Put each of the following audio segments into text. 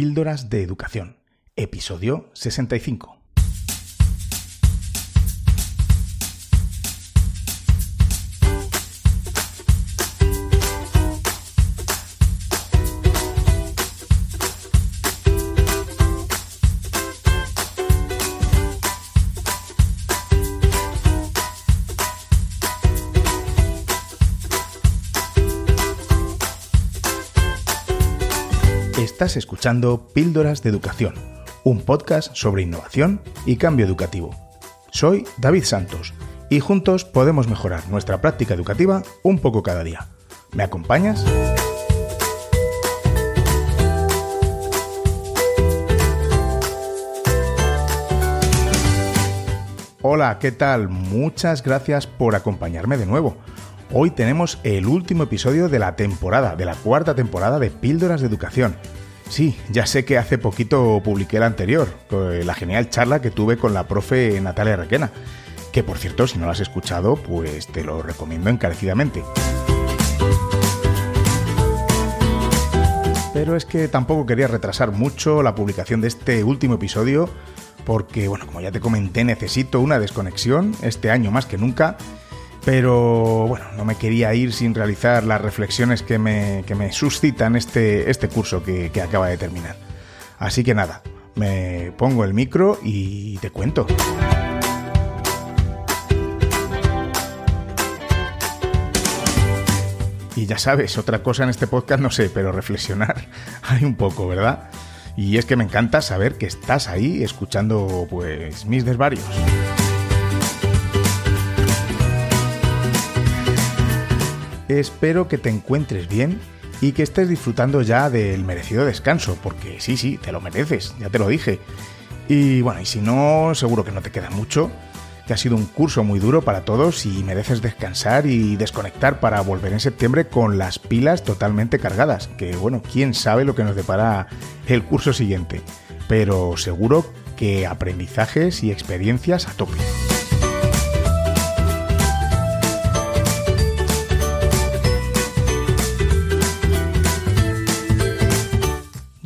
Píldoras de Educación, episodio 65. Escuchando Píldoras de Educación, un podcast sobre innovación y cambio educativo. Soy David Santos y juntos podemos mejorar nuestra práctica educativa un poco cada día. ¿Me acompañas? Hola, ¿qué tal? Muchas gracias por acompañarme de nuevo. Hoy tenemos el último episodio de la temporada, de la cuarta temporada de Píldoras de Educación. Sí, ya sé que hace poquito publiqué la anterior, eh, la genial charla que tuve con la profe Natalia Requena, que por cierto, si no la has escuchado, pues te lo recomiendo encarecidamente. Pero es que tampoco quería retrasar mucho la publicación de este último episodio, porque, bueno, como ya te comenté, necesito una desconexión este año más que nunca pero bueno, no me quería ir sin realizar las reflexiones que me, que me suscitan este, este curso que, que acaba de terminar. Así que nada, me pongo el micro y te cuento. Y ya sabes, otra cosa en este podcast no sé, pero reflexionar hay un poco, ¿verdad? Y es que me encanta saber que estás ahí escuchando pues mis desvarios. Espero que te encuentres bien y que estés disfrutando ya del merecido descanso, porque sí, sí, te lo mereces, ya te lo dije. Y bueno, y si no, seguro que no te queda mucho, que ha sido un curso muy duro para todos y mereces descansar y desconectar para volver en septiembre con las pilas totalmente cargadas, que bueno, quién sabe lo que nos depara el curso siguiente, pero seguro que aprendizajes y experiencias a tope.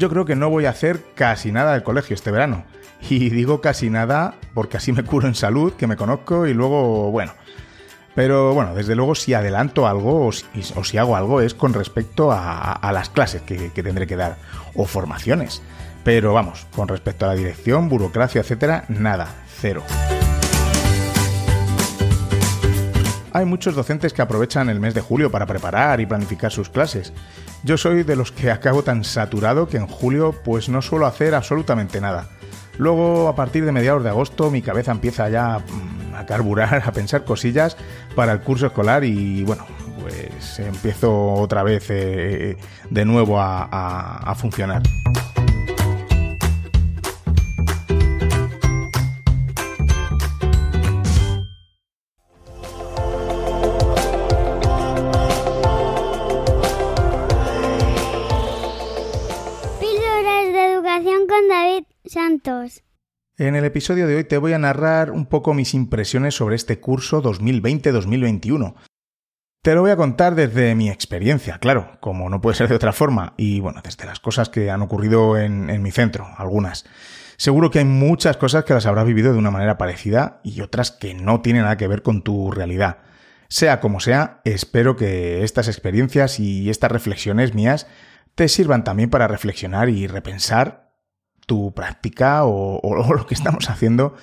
Yo creo que no voy a hacer casi nada del colegio este verano. Y digo casi nada porque así me curo en salud, que me conozco y luego, bueno. Pero bueno, desde luego si adelanto algo o si, hago algo es con respecto a, las clases que, que, tendré que dar o formaciones. Pero vamos, con respecto a la dirección, burocracia, etcétera, nada, cero. Hay muchos docentes que aprovechan el mes de julio para preparar y planificar sus clases. Yo soy de los que acabo tan saturado que en julio pues no suelo hacer absolutamente nada. Luego, a partir de mediados de agosto, mi cabeza empieza ya mm, a carburar, a pensar cosillas para el curso escolar y bueno, pues empiezo otra vez eh, de nuevo a funcionar. En el episodio de hoy te voy a narrar un poco mis impresiones sobre este curso 2020-2021. Te lo voy a contar desde mi experiencia, claro, como no puede ser de otra forma, y bueno, desde las cosas que han ocurrido en mi centro, algunas. Seguro que hay muchas cosas que las habrás vivido de una manera parecida y otras que no tienen nada que ver con tu realidad. Sea como sea, espero que estas experiencias y estas reflexiones mías te sirvan también para reflexionar y repensar tu práctica o, lo que estamos haciendo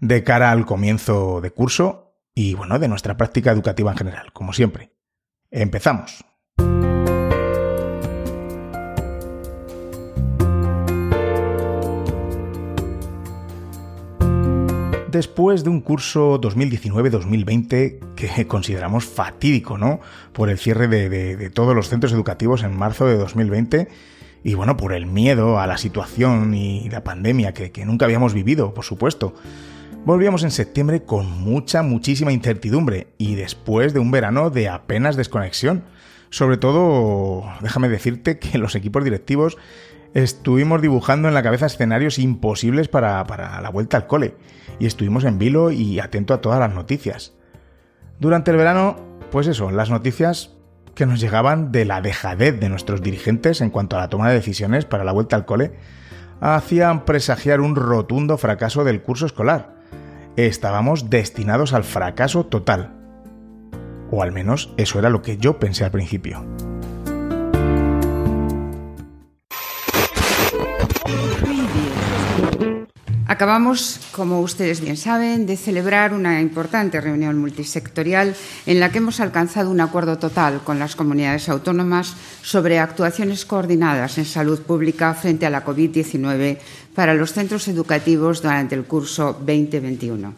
de cara al comienzo de curso y bueno, de nuestra práctica educativa en general, como siempre. Empezamos. Después de un curso 2019-2020 que consideramos fatídico, ¿no? Por el cierre de, de todos los centros educativos en marzo de 2020, y bueno, por el miedo a la situación y la pandemia que, nunca habíamos vivido, por supuesto. Volvíamos en septiembre con mucha, muchísima incertidumbre y después de un verano de apenas desconexión. Sobre todo, déjame decirte que los equipos directivos estuvimos dibujando en la cabeza escenarios imposibles para, para, la vuelta al cole y estuvimos en vilo y atento a todas las noticias. Durante el verano, pues eso, las noticias que nos llegaban de la dejadez de nuestros dirigentes en cuanto a la toma de decisiones para la vuelta al cole hacían presagiar un rotundo fracaso del curso escolar. Estábamos destinados al fracaso total. O al menos eso era lo que yo pensé al principio. Acabamos, como ustedes bien saben, de celebrar una importante reunión multisectorial en la que hemos alcanzado un acuerdo total con las comunidades autónomas sobre actuaciones coordinadas en salud pública frente a la COVID-19 para los centros educativos durante el curso 2021.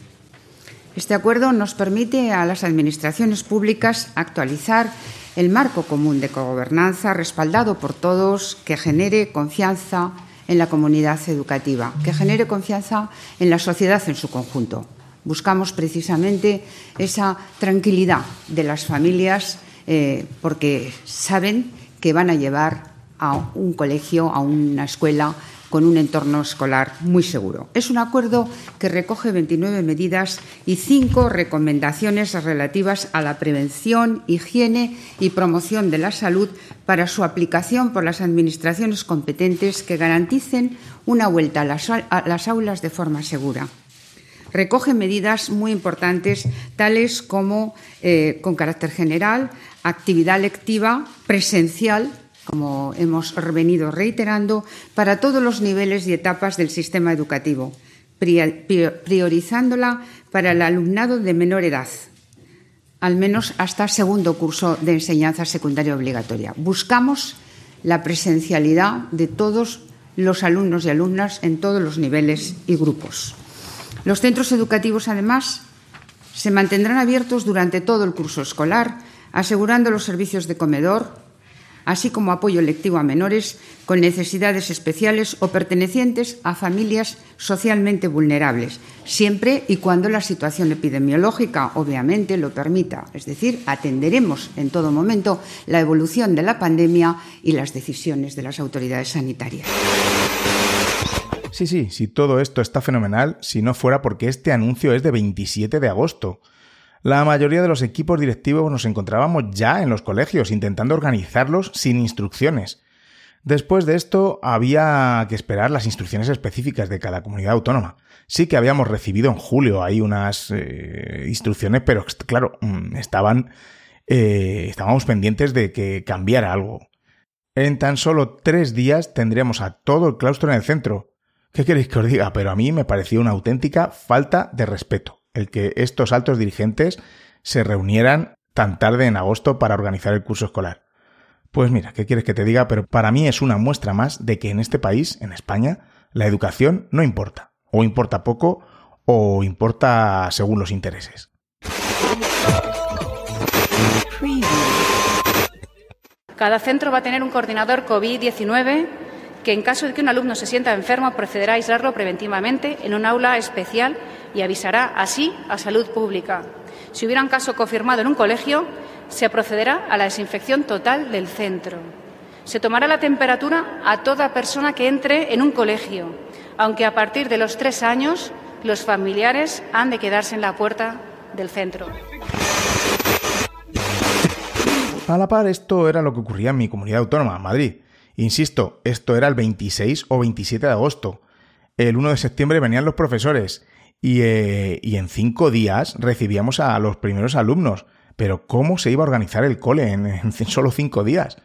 Este acuerdo nos permite a las administraciones públicas actualizar el marco común de cogobernanza respaldado por todos que genere confianza en la comunidad educativa, que genere confianza en la sociedad en su conjunto. Buscamos precisamente esa tranquilidad de las familias eh, porque saben que van a llevar a un colegio, a una escuela, con un entorno escolar muy seguro. Es un acuerdo que recoge 29 medidas y cinco recomendaciones relativas a la prevención, higiene y promoción de la salud para su aplicación por las administraciones competentes que garanticen una vuelta a las, aulas de forma segura recoge medidas muy importantes, tales como, eh, con carácter general, actividad lectiva presencial como hemos venido reiterando, para todos los niveles y etapas del sistema educativo, priorizándola para el alumnado de menor edad, al menos hasta segundo curso de enseñanza secundaria obligatoria. Buscamos la presencialidad de todos los alumnos y alumnas en todos los niveles y grupos. Los centros educativos, además, se mantendrán abiertos durante todo el curso escolar, asegurando los servicios de comedor, así como apoyo lectivo a menores con necesidades especiales o pertenecientes a familias socialmente vulnerables, siempre y cuando la situación epidemiológica obviamente lo permita. Es decir, atenderemos en todo momento la evolución de la pandemia y las decisiones de las autoridades sanitarias. Sí, sí, si todo esto está fenomenal, si no fuera porque este anuncio es de 27 de agosto. La mayoría de los equipos directivos nos encontrábamos ya en los colegios intentando organizarlos sin instrucciones. Después de esto había que esperar las instrucciones específicas de cada comunidad autónoma. Sí que habíamos recibido en julio ahí unas eh, instrucciones, pero claro, mm, estaban eh, estábamos pendientes de que cambiara algo. En tan solo tres días tendríamos a todo el claustro en el centro. ¿Qué queréis que os diga? Pero a mí me pareció una auténtica falta de respeto el que estos altos dirigentes se reunieran tan tarde en agosto para organizar el curso escolar. Pues mira, ¿qué quieres que te diga? Pero para mí es una muestra más de que en este país, en España, la educación no importa. O importa poco o importa según los intereses. Cada centro va a tener un coordinador COVID-19 que en caso de que un alumno se sienta enfermo procederá a aislarlo preventivamente en un aula especial y avisará así a salud pública. Si hubiera un caso confirmado en un colegio, se procederá a la desinfección total del centro. Se tomará la temperatura a toda persona que entre en un colegio, aunque a partir de los tres años los familiares han de quedarse en la puerta del centro. A la par, esto era lo que ocurría en mi comunidad autónoma, Madrid. Insisto, esto era el 26 o 27 de agosto. El 1 de septiembre venían los profesores eh, y, en cinco días recibíamos a los primeros alumnos. Pero ¿cómo se iba a organizar el cole en, solo cinco días?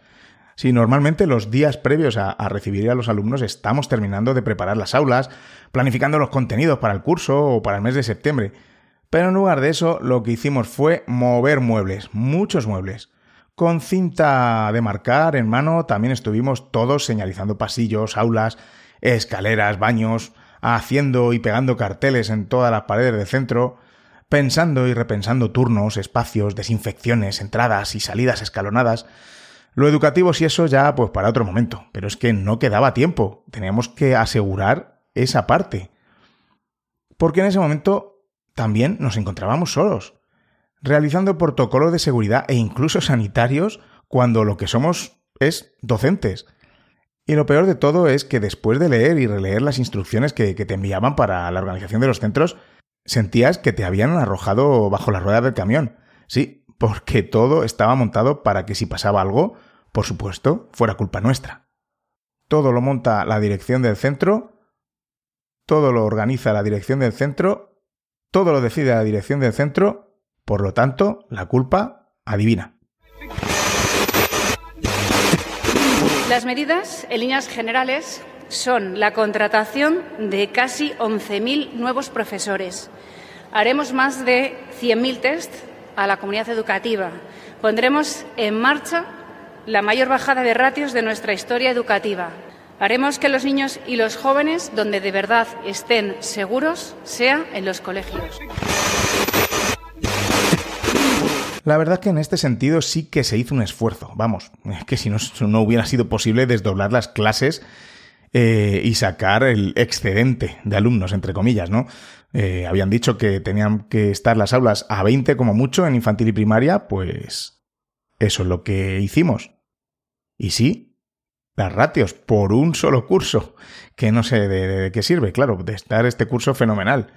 Si normalmente los días previos a, recibir a los alumnos estamos terminando de preparar las aulas, planificando los contenidos para el curso o para el mes de septiembre. Pero en lugar de eso, lo que hicimos fue mover muebles, muchos muebles. Con cinta de marcar en mano también estuvimos todos señalizando pasillos, aulas, escaleras, baños, haciendo y pegando carteles en todas las paredes del centro, pensando y repensando turnos, espacios, desinfecciones, entradas y salidas escalonadas. Lo educativo si eso ya pues para otro momento, pero es que no quedaba tiempo, teníamos que asegurar esa parte. Porque en ese momento también nos encontrábamos solos, realizando protocolos de seguridad e incluso sanitarios cuando lo que somos es docentes. Y lo peor de todo es que después de leer y releer las instrucciones que, te enviaban para la organización de los centros, sentías que te habían arrojado bajo las ruedas del camión. Sí, porque todo estaba montado para que si pasaba algo, por supuesto, fuera culpa nuestra. Todo lo monta la dirección del centro, todo lo organiza la dirección del centro, todo lo decide la dirección del centro, por lo tanto, la culpa adivina. Las medidas, en líneas generales, son la contratación de casi 11.000 nuevos profesores. Haremos más de 100.000 test a la comunidad educativa. Pondremos en marcha la mayor bajada de ratios de nuestra historia educativa. Haremos que los niños y los jóvenes, donde de verdad estén seguros, sea en los colegios. La verdad que en este sentido sí que se hizo un esfuerzo. Vamos, es que si no, no hubiera sido posible desdoblar las clases eh, y sacar el excedente de alumnos, entre comillas, ¿no? Eh, habían dicho que tenían que estar las aulas a 20 como mucho en infantil y primaria, pues eso es lo que hicimos. Y sí, las ratios por un solo curso, que no sé de, qué sirve, claro, de estar este curso fenomenal.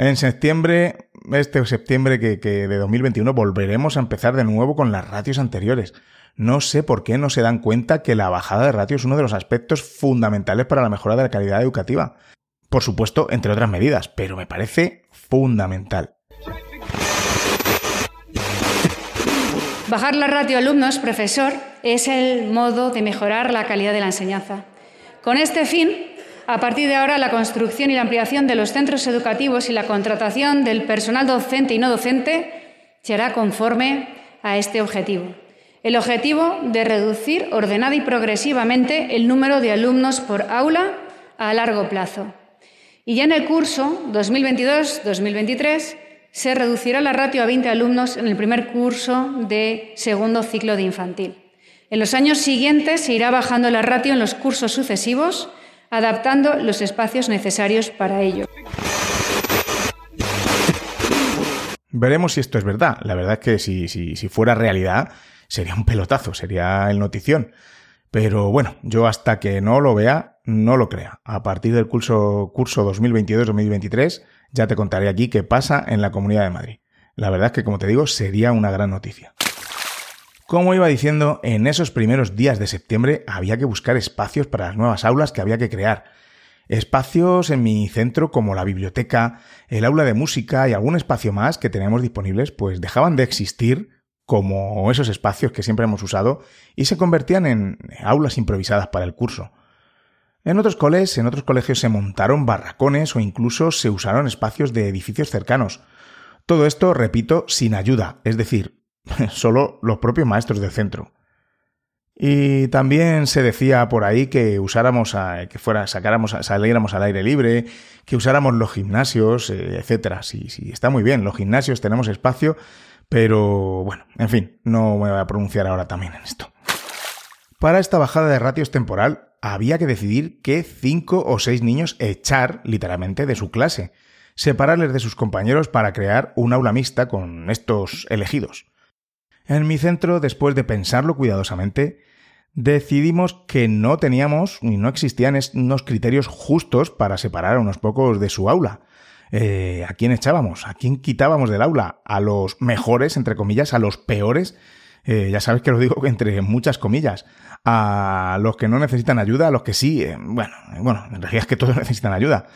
En septiembre, este septiembre que, de 2021, volveremos a empezar de nuevo con las ratios anteriores. No sé por qué no se dan cuenta que la bajada de ratio es uno de los aspectos fundamentales para la mejora de la calidad educativa. Por supuesto, entre otras medidas, pero me parece fundamental. Bajar la ratio alumnos-profesor es el modo de mejorar la calidad de la enseñanza. Con este fin, a partir de ahora, la construcción y la ampliación de los centros educativos y la contratación del personal docente y no docente será conforme a este objetivo. El objetivo de reducir ordenada y progresivamente el número de alumnos por aula a largo plazo. Y ya en el curso 2022-2023 se reducirá la ratio a 20 alumnos en el primer curso de segundo ciclo de infantil. En los años siguientes se irá bajando la ratio en los cursos sucesivos, adaptando los espacios necesarios para ello. Veremos si esto es verdad. La verdad es que si, si, si fuera realidad, sería un pelotazo, sería el notición. Pero bueno, yo hasta que no lo vea, no lo crea. A partir del curso, curso 2022-2023 ya te contaré aquí qué pasa en la Comunidad de Madrid. La verdad es que, como te digo, sería una gran noticia. Como iba diciendo, en esos primeros días de septiembre había que buscar espacios para las nuevas aulas que había que crear. Espacios en mi centro como la biblioteca, el aula de música y algún espacio más que tenemos disponibles, pues dejaban de existir como esos espacios que siempre hemos usado y se convertían en aulas improvisadas para el curso. En otros coles, en otros colegios se montaron barracones o incluso se usaron espacios de edificios cercanos. Todo esto, repito, sin ayuda, es decir, solo los propios maestros del centro. Y también se decía por ahí que usáramos a, que fuera, sacáramos, saliéramos al aire libre, que usáramos los gimnasios, eh, etcétera. Sí, sí, está muy bien. Los gimnasios tenemos espacio, pero bueno, en fin, no me voy a pronunciar ahora también en esto. Para esta bajada de ratios temporal había que decidir qué cinco o seis niños echar literalmente de su clase, separarles de sus compañeros para crear un aula mixta con estos elegidos. En mi centro, después de pensarlo cuidadosamente, decidimos que no teníamos y no existían unos criterios justos para separar a unos pocos de su aula, eh, ¿a quién echábamos? ¿A quién quitábamos del aula? ¿A los mejores, entre comillas, a los peores? Eh, ya sabes que lo digo entre muchas comillas. A los que no necesitan ayuda, a los que sí. Eh, bueno, bueno, en realidad es que todos necesitan ayuda.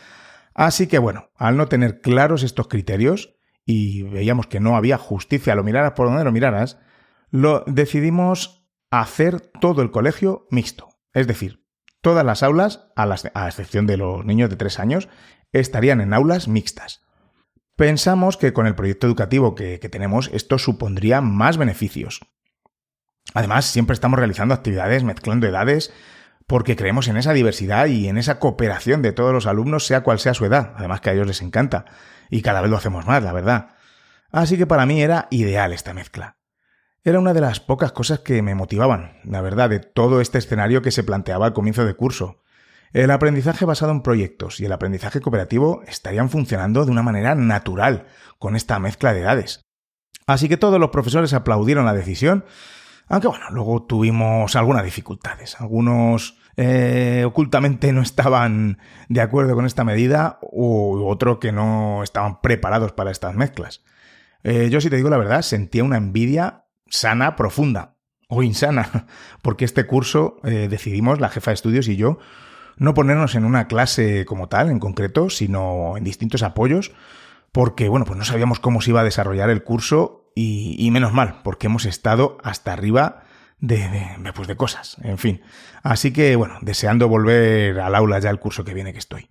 Así que bueno, al no tener claros estos criterios y veíamos que no había justicia, lo miraras por donde lo miraras, lo decidimos hacer todo el colegio mixto. Es decir, todas las aulas, a, a excepción de los niños de tres años, estarían en aulas mixtas. Pensamos que con el proyecto educativo que, tenemos esto supondría más beneficios. Además, siempre estamos realizando actividades mezclando edades porque creemos en esa diversidad y en esa cooperación de todos los alumnos, sea cual sea su edad. Además que a ellos les encanta. Y cada vez lo hacemos más, la verdad. Así que para mí era ideal esta mezcla. Era una de las pocas cosas que me motivaban, la verdad, de todo este escenario que se planteaba al comienzo de curso. El aprendizaje basado en proyectos y el aprendizaje cooperativo estarían funcionando de una manera natural con esta mezcla de edades. Así que todos los profesores aplaudieron la decisión, aunque bueno, luego tuvimos algunas dificultades. Algunos eh, ocultamente no estaban de acuerdo con esta medida u otros que no estaban preparados para estas mezclas. Eh, yo, si te digo la verdad, sentía una envidia sana, profunda o insana, porque este curso eh, decidimos, la jefa de estudios y yo, no ponernos en una clase como tal, en concreto, sino en distintos apoyos, porque, bueno, pues no sabíamos cómo se iba a desarrollar el curso y, menos mal, porque hemos estado hasta arriba de, pues de cosas, en fin. Así que, bueno, deseando volver al aula ya el curso que viene que estoy.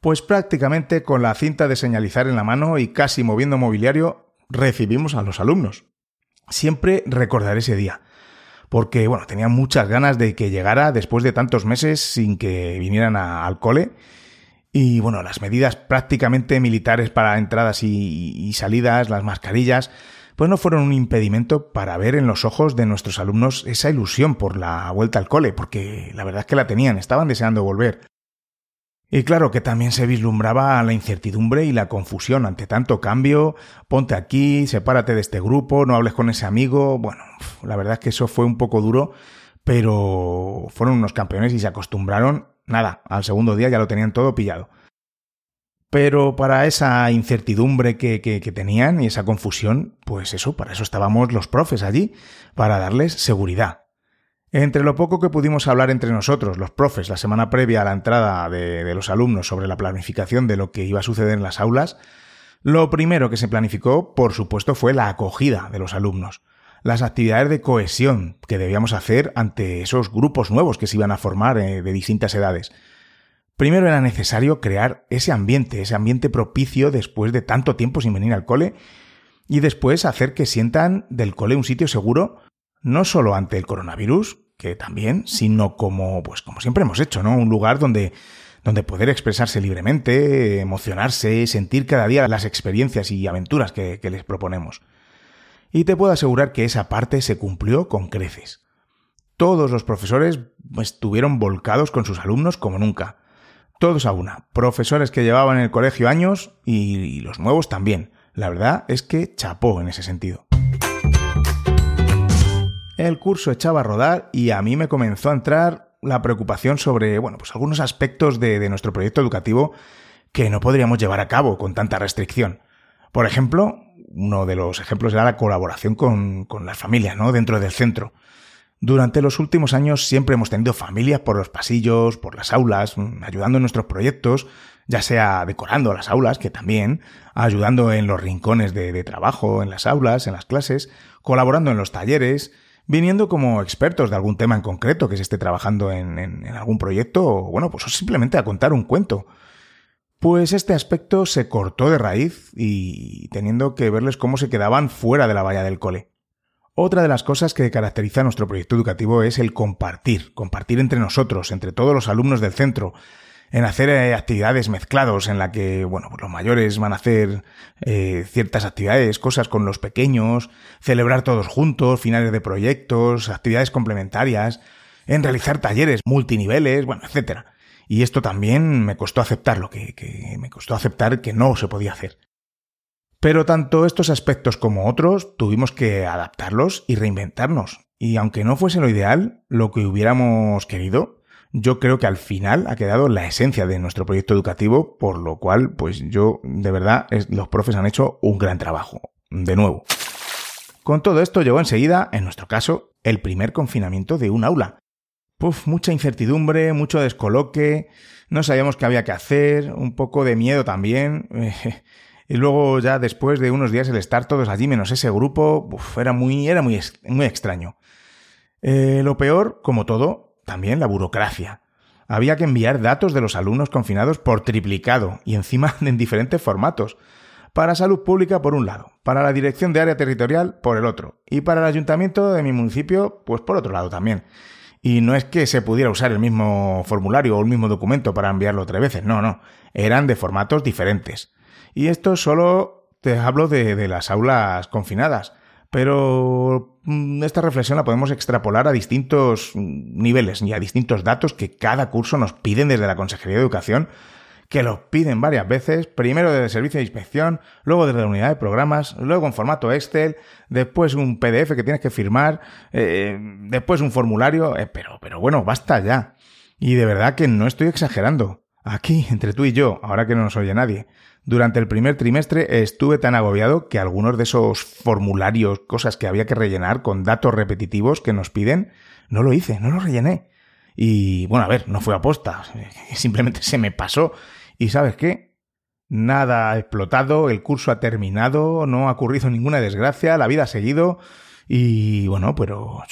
Pues prácticamente con la cinta de señalizar en la mano y casi moviendo mobiliario, recibimos a los alumnos. Siempre recordaré ese día porque bueno, tenía muchas ganas de que llegara después de tantos meses sin que vinieran al cole. Y bueno, las medidas prácticamente militares para entradas y, salidas, las mascarillas, pues no fueron un impedimento para ver en los ojos de nuestros alumnos esa ilusión por la vuelta al cole, porque la verdad es que la tenían, estaban deseando volver. Y claro que también se vislumbraba la incertidumbre y la confusión ante tanto cambio, ponte aquí, sepárate de este grupo, no hables con ese amigo. Bueno, la verdad es que eso fue un poco duro, pero fueron unos campeones y se acostumbraron, nada, al segundo día ya lo tenían todo pillado. Pero para esa incertidumbre que, que, tenían y esa confusión, pues eso, para eso estábamos los profes allí, para darles seguridad, entre lo poco que pudimos hablar entre nosotros, los profes, la semana previa a la entrada de, los alumnos sobre la planificación de lo que iba a suceder en las aulas, lo primero que se planificó, por supuesto, fue la acogida de los alumnos, las actividades de cohesión que debíamos hacer ante esos grupos nuevos que se iban a formar eh, de distintas edades. Primero era necesario crear ese ambiente, ese ambiente propicio después de tanto tiempo sin venir al cole, y después hacer que sientan del cole un sitio seguro no solo ante el coronavirus, que también, sino como, pues como siempre hemos hecho, ¿no? Un lugar donde, donde poder expresarse libremente, emocionarse, sentir cada día las experiencias y aventuras que, que les proponemos. Y te puedo asegurar que esa parte se cumplió con creces. Todos los profesores estuvieron volcados con sus alumnos como nunca. Todos a una. Profesores que llevaban en el colegio años y los nuevos también. La verdad es que chapó en ese sentido el curso echaba a rodar y a mí me comenzó a entrar la preocupación sobre, bueno, pues algunos aspectos de, nuestro proyecto educativo que no podríamos llevar a cabo con tanta restricción. Por ejemplo, uno de los ejemplos era la colaboración con, con las familias, ¿no? Dentro del centro. Durante los últimos años siempre hemos tenido familias por los pasillos, por las aulas, ayudando en nuestros proyectos, ya sea decorando las aulas, que también, ayudando en los rincones de, de trabajo, en las aulas, en las clases, colaborando en los talleres, viniendo como expertos de algún tema en concreto que se esté trabajando en, algún proyecto o, bueno, pues simplemente a contar un cuento. Pues este aspecto se cortó de raíz y teniendo que verles cómo se quedaban fuera de la valla del cole. Otra de las cosas que caracteriza nuestro proyecto educativo es el compartir, compartir entre nosotros, entre todos los alumnos del centro, en hacer eh, actividades mezclados en la que, bueno, pues los mayores van a hacer eh, ciertas actividades, cosas con los pequeños, celebrar todos juntos, finales de proyectos, actividades complementarias, en realizar talleres multiniveles, bueno, etcétera. Y esto también me costó aceptarlo, que, que me costó aceptar que no se podía hacer. Pero tanto estos aspectos como otros tuvimos que adaptarlos y reinventarnos. Y aunque no fuese lo ideal, lo que hubiéramos querido, yo creo que al final ha quedado la esencia de nuestro proyecto educativo, por lo cual, pues yo, de verdad, los profes han hecho un gran trabajo. De nuevo. Con todo esto llegó enseguida, en nuestro caso, el primer confinamiento de un aula. Puf, mucha incertidumbre, mucho descoloque, no sabíamos qué había que hacer, un poco de miedo también. y luego ya después de unos días el estar todos allí menos ese grupo, era muy, era muy, muy extraño. Eh, lo peor, como todo, también la burocracia. Había que enviar datos de los alumnos confinados por triplicado y encima en diferentes formatos. Para salud pública por un lado, para la dirección de área territorial por el otro y para el ayuntamiento de mi municipio pues por otro lado también. Y no es que se pudiera usar el mismo formulario o el mismo documento para enviarlo tres veces, no, no, eran de formatos diferentes. Y esto solo te hablo de, de las aulas confinadas. Pero mm, esta reflexión la podemos extrapolar a distintos niveles y a distintos datos que cada curso nos piden desde la Consejería de Educación, que los piden varias veces, primero desde el servicio de inspección, luego desde la unidad de programas, luego en formato Excel, después un PDF que tienes que firmar, eh, después un formulario, eh, pero, pero bueno, basta ya. Y de verdad que no estoy exagerando. Aquí, entre tú y yo, ahora que no nos oye nadie, Durante el primer trimestre estuve tan agobiado que algunos de esos formularios, cosas que había que rellenar con datos repetitivos que nos piden, no lo hice, no lo rellené. Y bueno, a ver, no fue aposta, simplemente se me pasó. ¿Y sabes qué? Nada ha explotado, el curso ha terminado, no ha ocurrido ninguna desgracia, la vida ha seguido. Y bueno, pero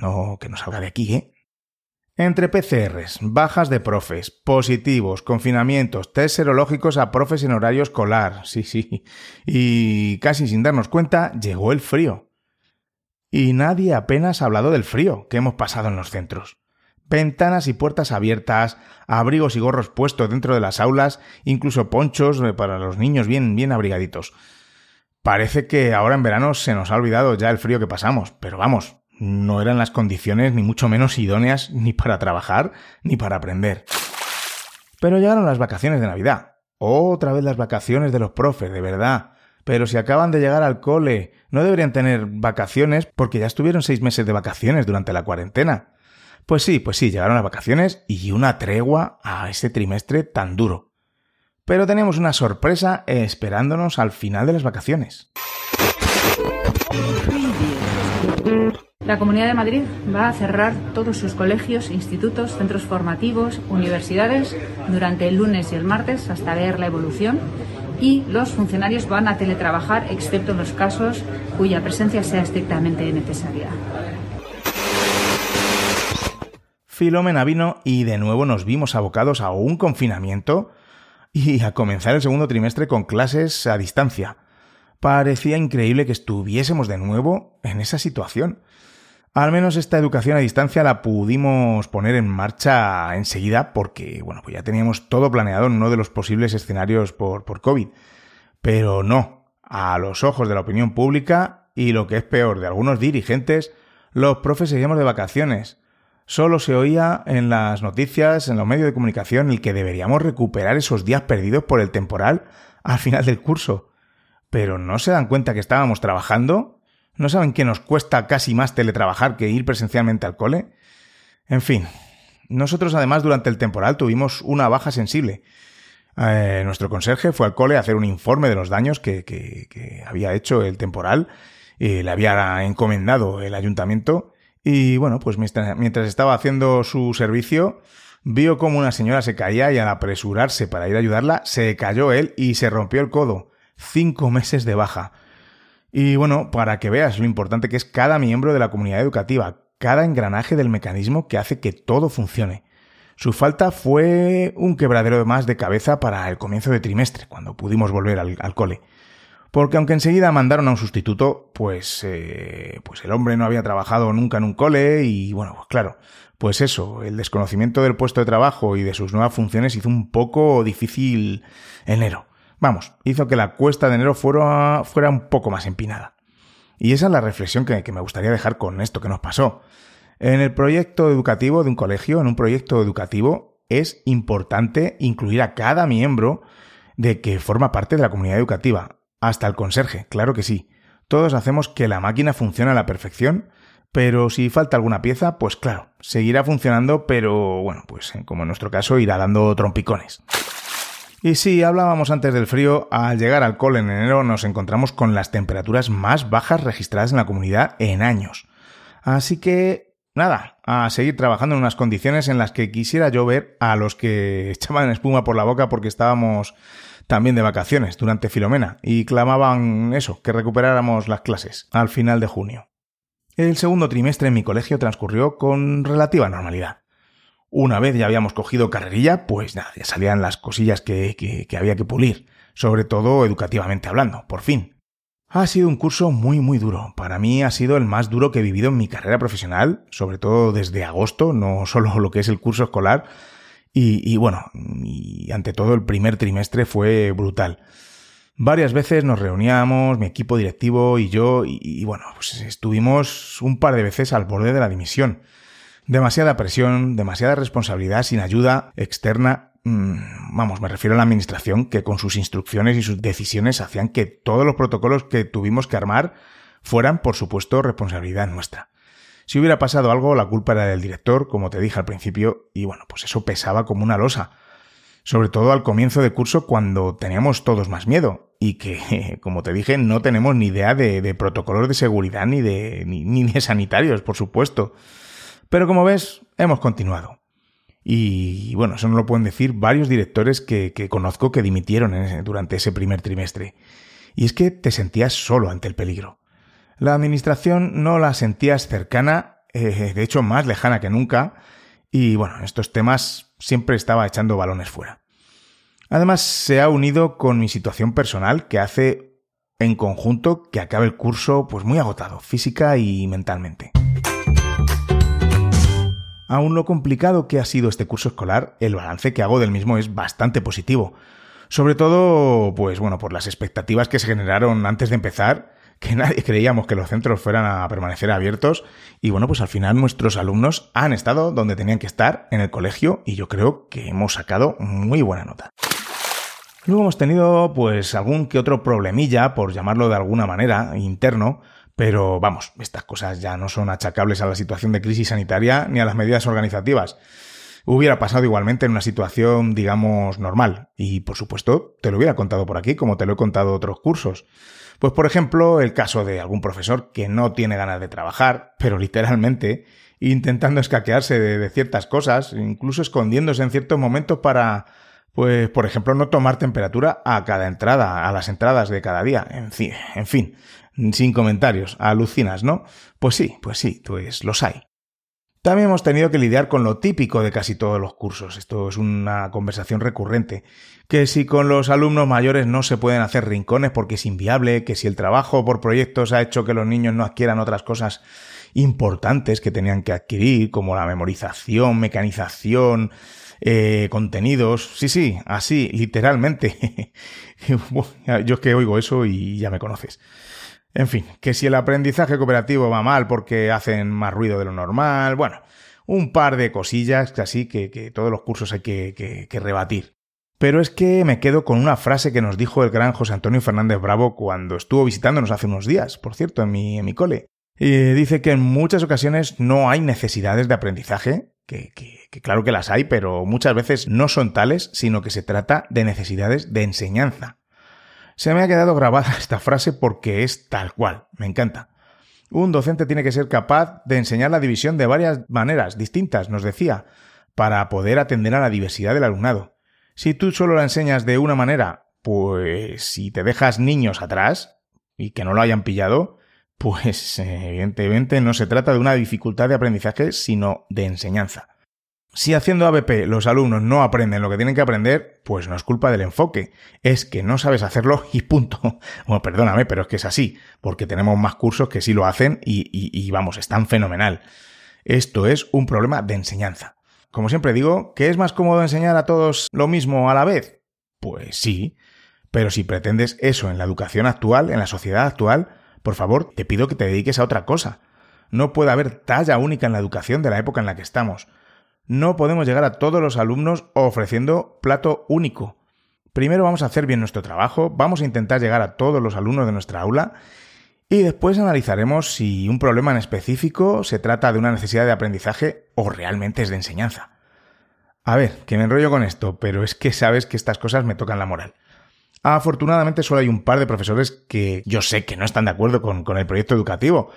no que no salga de aquí, ¿eh? Entre PCRs, bajas de profes, positivos, confinamientos, test serológicos a profes en horario escolar, sí, sí, y casi sin darnos cuenta llegó el frío. Y nadie apenas ha hablado del frío que hemos pasado en los centros. Ventanas y puertas abiertas, abrigos y gorros puestos dentro de las aulas, incluso ponchos para los niños bien, bien abrigaditos. Parece que ahora en verano se nos ha olvidado ya el frío que pasamos, pero vamos, no eran las condiciones ni mucho menos idóneas ni para trabajar ni para aprender. Pero llegaron las vacaciones de Navidad. Otra vez las vacaciones de los profes, de verdad. Pero si acaban de llegar al cole, no deberían tener vacaciones porque ya estuvieron seis meses de vacaciones durante la cuarentena. Pues sí, pues sí, llegaron las vacaciones y una tregua a ese trimestre tan duro. Pero tenemos una sorpresa esperándonos al final de las vacaciones. La Comunidad de Madrid va a cerrar todos sus colegios, institutos, centros formativos, universidades durante el lunes y el martes hasta ver la evolución y los funcionarios van a teletrabajar excepto en los casos cuya presencia sea estrictamente necesaria. Filomena vino y de nuevo nos vimos abocados a un confinamiento y a comenzar el segundo trimestre con clases a distancia. Parecía increíble que estuviésemos de nuevo en esa situación. Al menos esta educación a distancia la pudimos poner en marcha enseguida porque, bueno, pues ya teníamos todo planeado en uno de los posibles escenarios por, por COVID. Pero no, a los ojos de la opinión pública y lo que es peor de algunos dirigentes, los profes seguíamos de vacaciones. Solo se oía en las noticias, en los medios de comunicación, el que deberíamos recuperar esos días perdidos por el temporal al final del curso. Pero no se dan cuenta que estábamos trabajando ¿No saben que nos cuesta casi más teletrabajar que ir presencialmente al cole? En fin, nosotros además durante el temporal tuvimos una baja sensible. Eh, nuestro conserje fue al cole a hacer un informe de los daños que, que, había hecho el temporal, y le había encomendado el ayuntamiento y bueno, pues mientras, mientras estaba haciendo su servicio, vio como una señora se caía y al apresurarse para ir a ayudarla, se cayó él y se rompió el codo. Cinco meses de baja. Y bueno, para que veas lo importante que es cada miembro de la comunidad educativa, cada engranaje del mecanismo que hace que todo funcione. Su falta fue un quebradero más de cabeza para el comienzo de trimestre, cuando pudimos volver al, cole. Porque aunque enseguida mandaron a un sustituto, pues, eh, pues el hombre no había trabajado nunca en un cole y bueno, pues claro, pues eso, el desconocimiento del puesto de trabajo y de sus nuevas funciones hizo un poco difícil enero. Vamos, hizo que la cuesta de enero fuera, fuera un poco más empinada. Y esa es la reflexión que, que me gustaría dejar con esto que nos pasó. En el proyecto educativo de un colegio, en un proyecto educativo, es importante incluir a cada miembro de que forma parte de la comunidad educativa, hasta el conserje, claro que sí. Todos hacemos que la máquina funcione a la perfección, pero si falta alguna pieza, pues claro, seguirá funcionando, pero bueno, pues como en nuestro caso irá dando trompicones. Y si hablábamos antes del frío, al llegar al cole en enero nos encontramos con las temperaturas más bajas registradas en la comunidad en años. Así que, nada, a seguir trabajando en unas condiciones en las que quisiera yo ver a los que echaban espuma por la boca porque estábamos también de vacaciones durante Filomena y clamaban eso, que recuperáramos las clases al final de junio. El segundo trimestre en mi colegio transcurrió con relativa normalidad. Una vez ya habíamos cogido carrerilla, pues nada, ya salían las cosillas que, que, había que pulir, sobre todo educativamente hablando, por fin. Ha sido un curso muy muy duro. Para mí ha sido el más duro que he vivido en mi carrera profesional, sobre todo desde agosto, no solo lo que es el curso escolar. Y, bueno, y ante todo el primer trimestre fue brutal. Varias veces nos reuníamos, mi equipo directivo y yo, y, y bueno, pues estuvimos un par de veces al borde de la dimisión. Demasiada presión, demasiada responsabilidad sin ayuda externa. Mm, vamos, me refiero a la administración que con sus instrucciones y sus decisiones hacían que todos los protocolos que tuvimos que armar fueran, por supuesto, responsabilidad nuestra. Si hubiera pasado algo, la culpa era del director, como te dije al principio, y bueno, pues eso pesaba como una losa. sobre todo al comienzo de curso cuando teníamos todos más miedo y que, como te dije, no tenemos ni idea de, protocolos de seguridad ni de, ni, de sanitarios, por supuesto. Pero como ves, hemos continuado. Y bueno, eso nos lo pueden decir varios directores que, conozco que dimitieron durante ese primer trimestre. Y es que te sentías solo ante el peligro. La administración no la sentías cercana, eh, de hecho más lejana que nunca, y bueno, en estos temas siempre estaba echando balones fuera. Además, se ha unido con mi situación personal que hace en conjunto que acabe el curso pues muy agotado, física y mentalmente. Aún lo complicado que ha sido este curso escolar, el balance que hago del mismo es bastante positivo. Sobre todo, pues bueno, por las expectativas que se generaron antes de empezar que nadie creíamos que los centros fueran a permanecer abiertos y bueno, pues al final nuestros alumnos han estado donde tenían que estar en el colegio y yo creo que hemos sacado muy buena nota. Luego hemos tenido pues algún que otro problemilla, por llamarlo de alguna manera, interno, pero vamos, estas cosas ya no son achacables a la situación de crisis sanitaria ni a las medidas organizativas. Hubiera pasado igualmente en una situación, digamos, normal. Y por supuesto, te lo hubiera contado por aquí, como te lo he contado otros cursos. Pues por ejemplo, el caso de algún profesor que no tiene ganas de trabajar, pero literalmente, intentando escaquearse de, ciertas cosas, incluso escondiéndose en ciertos momentos para, pues, por ejemplo, no tomar temperatura a cada entrada, a las entradas de cada día. En fin, en fin, sin comentarios, alucinas, ¿no? Pues sí, pues sí, pues los hay. También hemos tenido que lidiar con lo típico de casi todos los cursos. Esto es una conversación recurrente. Que si con los alumnos mayores no se pueden hacer rincones porque es inviable, que si el trabajo por proyectos ha hecho que los niños no adquieran otras cosas importantes que tenían que adquirir, como la memorización, mecanización, eh, contenidos. Sí, sí, así, literalmente. Yo es que oigo eso y ya me conoces. En fin, que si el aprendizaje cooperativo va mal porque hacen más ruido de lo normal, bueno, un par de cosillas así que, todos los cursos hay que, rebatir. Pero es que me quedo con una frase que nos dijo el gran José Antonio Fernández Bravo cuando estuvo visitándonos hace unos días, por cierto, en mi, cole. Y dice que en muchas ocasiones no hay necesidades de aprendizaje, que, claro que las hay, pero muchas veces no son tales, sino que se trata de necesidades de enseñanza. Se me ha quedado grabada esta frase porque es tal cual, me encanta. Un docente tiene que ser capaz de enseñar la división de varias maneras distintas, nos decía, para poder atender a la diversidad del alumnado. Si tú solo la enseñas de una manera, pues si te dejas niños atrás y que no lo hayan pillado, pues evidentemente no se trata de una dificultad de aprendizaje, sino de enseñanza. Si haciendo ABP los alumnos no aprenden lo que tienen que aprender, pues no es culpa del enfoque, es que no sabes hacerlo y punto. Bueno, perdóname, pero es que es así, porque tenemos más cursos que sí lo hacen y, y, vamos, están fenomenal. Esto es un problema de enseñanza. Como siempre digo, ¿que es más cómodo enseñar a todos lo mismo a la vez? Pues sí, pero si pretendes eso en la educación actual, en la sociedad actual, por favor, te pido que te dediques a otra cosa. No puede haber talla única en la educación de la época en la que estamos no podemos llegar a todos los alumnos ofreciendo plato único. Primero vamos a hacer bien nuestro trabajo, vamos a intentar llegar a todos los alumnos de nuestra aula y después analizaremos si un problema en específico se trata de una necesidad de aprendizaje o realmente es de enseñanza. A ver, que me enrollo con esto, pero es que sabes que estas cosas me tocan la moral. Afortunadamente solo hay un par de profesores que yo sé que no están de acuerdo con, con el proyecto educativo,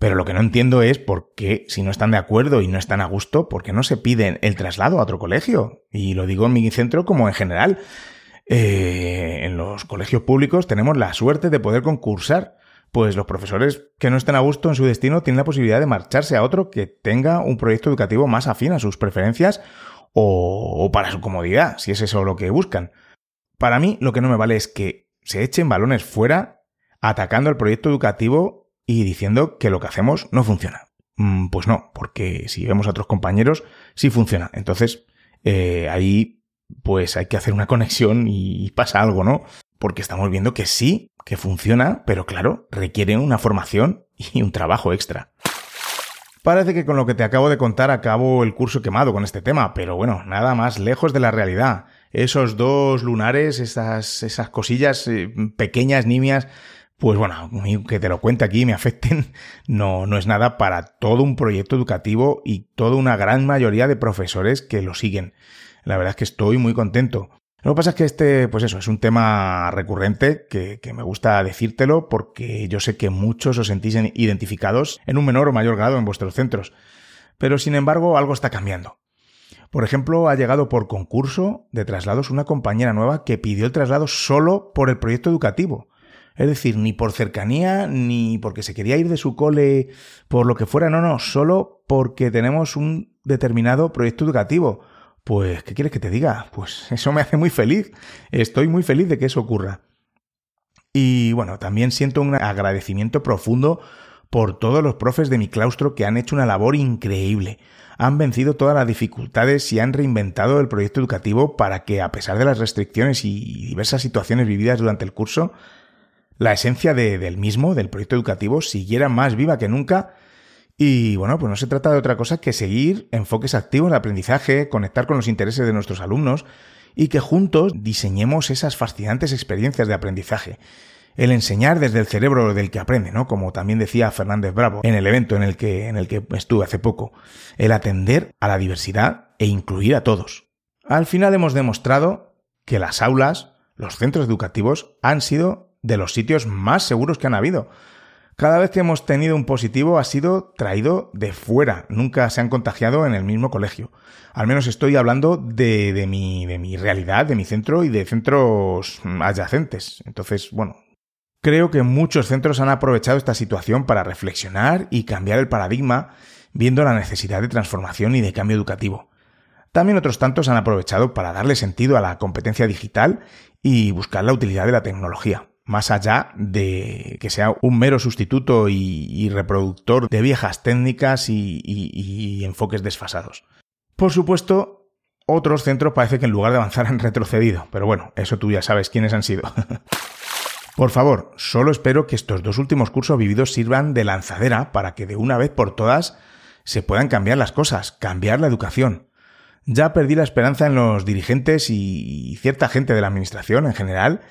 pero lo que no entiendo es por qué, si no están de acuerdo y no están a gusto, por qué no se piden el traslado a otro colegio. Y lo digo en mi centro como en general. Eh, en los colegios públicos tenemos la suerte de poder concursar. Pues los profesores que no estén a gusto en su destino tienen la posibilidad de marcharse a otro que tenga un proyecto educativo más afín a sus preferencias o, o para su comodidad, si es eso lo que buscan. Para mí lo que no me vale es que se echen balones fuera atacando el proyecto educativo y diciendo que lo que hacemos no funciona. Mm, pues no, porque si vemos a otros compañeros, sí funciona. Entonces, eh, ahí pues hay que hacer una conexión y pasa algo, ¿no? Porque estamos viendo que sí, que funciona, pero claro, requiere una formación y un trabajo extra. Parece que con lo que te acabo de contar acabo el curso quemado con este tema, pero bueno, nada más lejos de la realidad. Esos dos lunares, esas, esas cosillas eh, pequeñas, nimias, pues bueno, que te lo cuente aquí me afecten, no, no es nada para todo un proyecto educativo y toda una gran mayoría de profesores que lo siguen. La verdad es que estoy muy contento. Lo que pasa es que este, pues eso, es un tema recurrente que, que, me gusta decírtelo porque yo sé que muchos os sentís identificados en un menor o mayor grado en vuestros centros. Pero sin embargo, algo está cambiando. Por ejemplo, ha llegado por concurso de traslados una compañera nueva que pidió el traslado solo por el proyecto educativo. Es decir, ni por cercanía, ni porque se quería ir de su cole, por lo que fuera, no, no, solo porque tenemos un determinado proyecto educativo. Pues, ¿qué quieres que te diga? Pues eso me hace muy feliz. Estoy muy feliz de que eso ocurra. Y bueno, también siento un agradecimiento profundo por todos los profes de mi claustro que han hecho una labor increíble. Han vencido todas las dificultades y han reinventado el proyecto educativo para que, a pesar de las restricciones y diversas situaciones vividas durante el curso, la esencia del mismo, del proyecto educativo, siguiera más viva que nunca y bueno, pues no se trata de otra cosa que seguir enfoques activos en el aprendizaje, conectar con los intereses de nuestros alumnos y que juntos diseñemos esas fascinantes experiencias de aprendizaje. El enseñar desde el cerebro del que aprende, ¿no? Como también decía Fernández Bravo en el evento en el que, en el que estuve hace poco. El atender a la diversidad e incluir a todos. Al final hemos demostrado que las aulas, los centros educativos, han sido de los sitios más seguros que han habido. Cada vez que hemos tenido un positivo ha sido traído de fuera, nunca se han contagiado en el mismo colegio. Al menos estoy hablando de, de, mi, de mi realidad, de mi centro y de centros adyacentes. Entonces, bueno, creo que muchos centros han aprovechado esta situación para reflexionar y cambiar el paradigma, viendo la necesidad de transformación y de cambio educativo. También otros tantos han aprovechado para darle sentido a la competencia digital y buscar la utilidad de la tecnología más allá de que sea un mero sustituto y, reproductor de viejas técnicas y, enfoques desfasados. Por supuesto, otros centros parece que en lugar de avanzar han retrocedido, pero bueno, eso tú ya sabes quiénes han sido. por favor, solo espero que estos dos últimos cursos vividos sirvan de lanzadera para que de una vez por todas se puedan cambiar las cosas, cambiar la educación. Ya perdí la esperanza en los dirigentes y cierta gente de la administración en general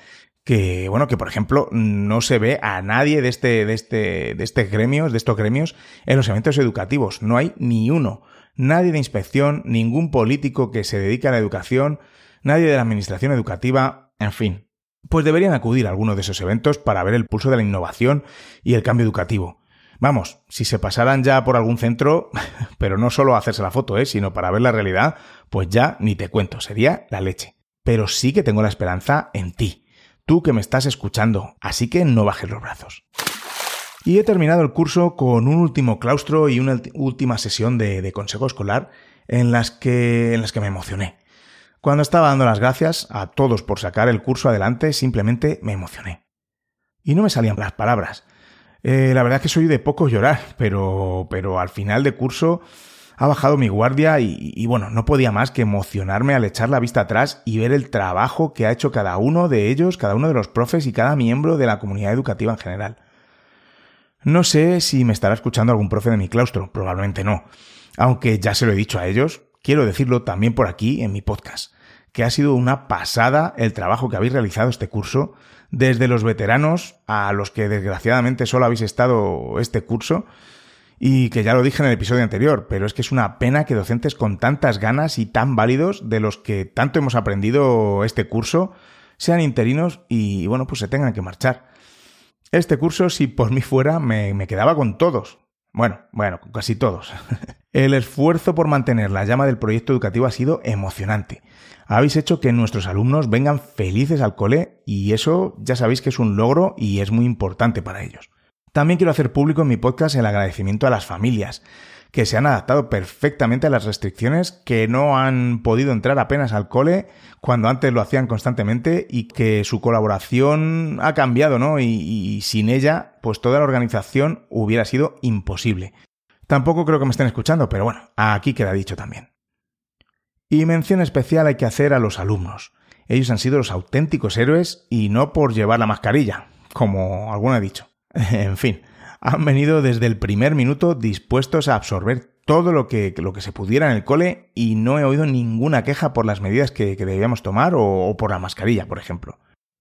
que, bueno, que por ejemplo no se ve a nadie de este, de este, de este gremios, de estos gremios en los eventos educativos. No hay ni uno. Nadie de inspección, ningún político que se dedique a la educación, nadie de la administración educativa, en fin. Pues deberían acudir a alguno de esos eventos para ver el pulso de la innovación y el cambio educativo. Vamos, si se pasaran ya por algún centro, pero no solo a hacerse la foto, ¿eh? sino para ver la realidad, pues ya ni te cuento, sería la leche. Pero sí que tengo la esperanza en ti tú que me estás escuchando, así que no bajes los brazos. Y he terminado el curso con un último claustro y una última sesión de, consejo escolar en las, que, en las que me emocioné. Cuando estaba dando las gracias a todos por sacar el curso adelante, simplemente me emocioné. Y no me salían las palabras. Eh, la verdad es que soy de poco llorar, pero, pero al final de curso ha bajado mi guardia y, bueno, no podía más que emocionarme al echar la vista atrás y ver el trabajo que ha hecho cada uno de ellos, cada uno de los profes y cada miembro de la comunidad educativa en general. No sé si me estará escuchando algún profe de mi claustro, probablemente no. Aunque ya se lo he dicho a ellos, quiero decirlo también por aquí en mi podcast, que ha sido una pasada el trabajo que habéis realizado este curso, desde los veteranos a los que desgraciadamente solo habéis estado este curso, y que ya lo dije en el episodio anterior, pero es que es una pena que docentes con tantas ganas y tan válidos de los que tanto hemos aprendido este curso sean interinos y bueno, pues se tengan que marchar. Este curso, si por mí fuera, me, quedaba con todos. Bueno, bueno, con casi todos. El esfuerzo por mantener la llama del proyecto educativo ha sido emocionante. Habéis hecho que nuestros alumnos vengan felices al cole y eso ya sabéis que es un logro y es muy importante para ellos. También quiero hacer público en mi podcast el agradecimiento a las familias, que se han adaptado perfectamente a las restricciones, que no han podido entrar apenas al cole cuando antes lo hacían constantemente y que su colaboración ha cambiado, ¿no? Y, sin ella, pues toda la organización hubiera sido imposible. Tampoco creo que me estén escuchando, pero bueno, aquí queda dicho también. Y mención especial hay que hacer a los alumnos. Ellos han sido los auténticos héroes y no por llevar la mascarilla, como alguno ha dicho. En fin, han venido desde el primer minuto dispuestos a absorber todo lo que, lo que se pudiera en el cole y no he oído ninguna queja por las medidas que, debíamos tomar o, o por la mascarilla, por ejemplo.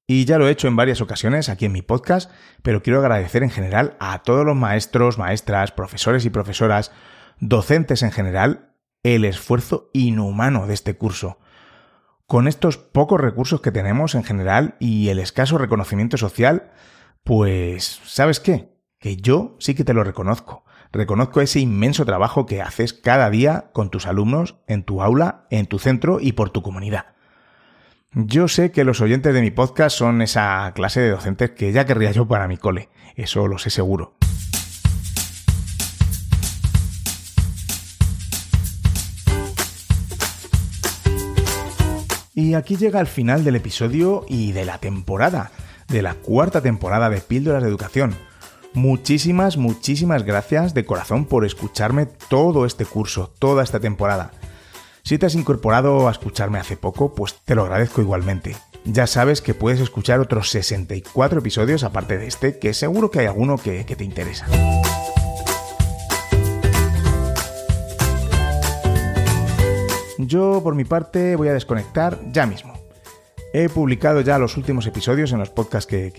Y ya lo he hecho en varias ocasiones aquí en mi podcast, pero quiero agradecer en general a todos los maestros, maestras, profesores y profesoras, docentes en general, el esfuerzo inhumano de este curso. Con estos pocos recursos que tenemos en general y el escaso reconocimiento social, pues, ¿sabes qué? Que yo sí que te lo reconozco. Reconozco ese inmenso trabajo que haces cada día con tus alumnos, en tu aula, en tu centro y por tu comunidad. Yo sé que los oyentes de mi podcast son esa clase de docentes que ya querría yo para mi cole, eso lo sé seguro. Y aquí llega el final del episodio y de la temporada, de la cuarta temporada de Píldoras de Educación. Muchísimas, muchísimas gracias de corazón por escucharme todo este curso, toda esta temporada. Si te has incorporado a escucharme hace poco, pues te lo agradezco igualmente. Ya sabes que puedes escuchar otros 64 episodios aparte de este, que seguro que hay alguno que, que te interesa. Yo, por mi parte, voy a desconectar ya mismo. He publicado ya los últimos episodios en los podcasts que,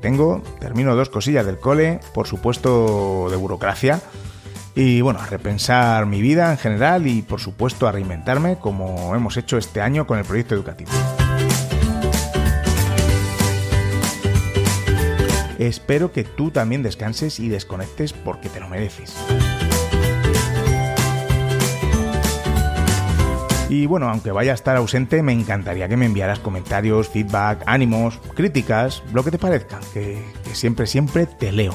tengo. Termino dos cosillas del cole, por supuesto de burocracia. Y bueno, a repensar mi vida en general y por supuesto a reinventarme como hemos hecho este año con el proyecto educativo. Espero que tú también descanses y desconectes porque te lo mereces. Y bueno, aunque vaya a estar ausente, me encantaría que me enviaras comentarios, feedback, ánimos, críticas, lo que te parezca, que, siempre, siempre te leo.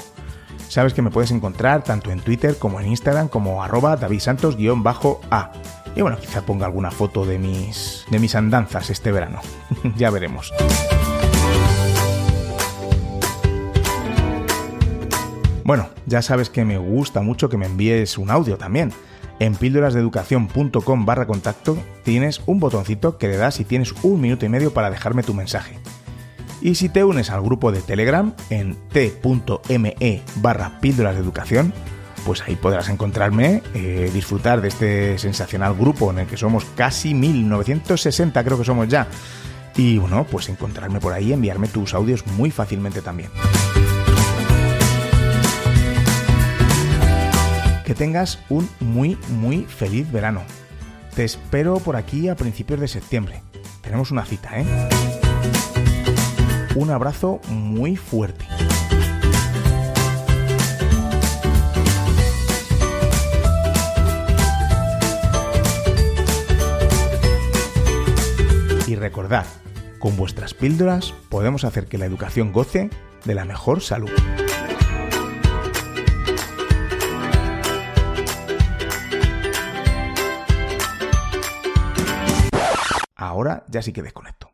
Sabes que me puedes encontrar tanto en Twitter como en Instagram como arroba davidsantos-a. Y bueno, quizá ponga alguna foto de mis, de mis andanzas este verano. ya veremos. Bueno, ya sabes que me gusta mucho que me envíes un audio también. En píldorasdeeducación.com barra contacto tienes un botoncito que le das y tienes un minuto y medio para dejarme tu mensaje. Y si te unes al grupo de Telegram en t.me pues ahí podrás encontrarme, eh, disfrutar de este sensacional grupo en el que somos casi 1960, creo que somos ya. Y bueno, pues encontrarme por ahí, enviarme tus audios muy fácilmente también. Que tengas un muy, muy feliz verano. Te espero por aquí a principios de septiembre. Tenemos una cita, ¿eh? Un abrazo muy fuerte. Y recordad, con vuestras píldoras podemos hacer que la educación goce de la mejor salud. Ahora ya sí que desconecto.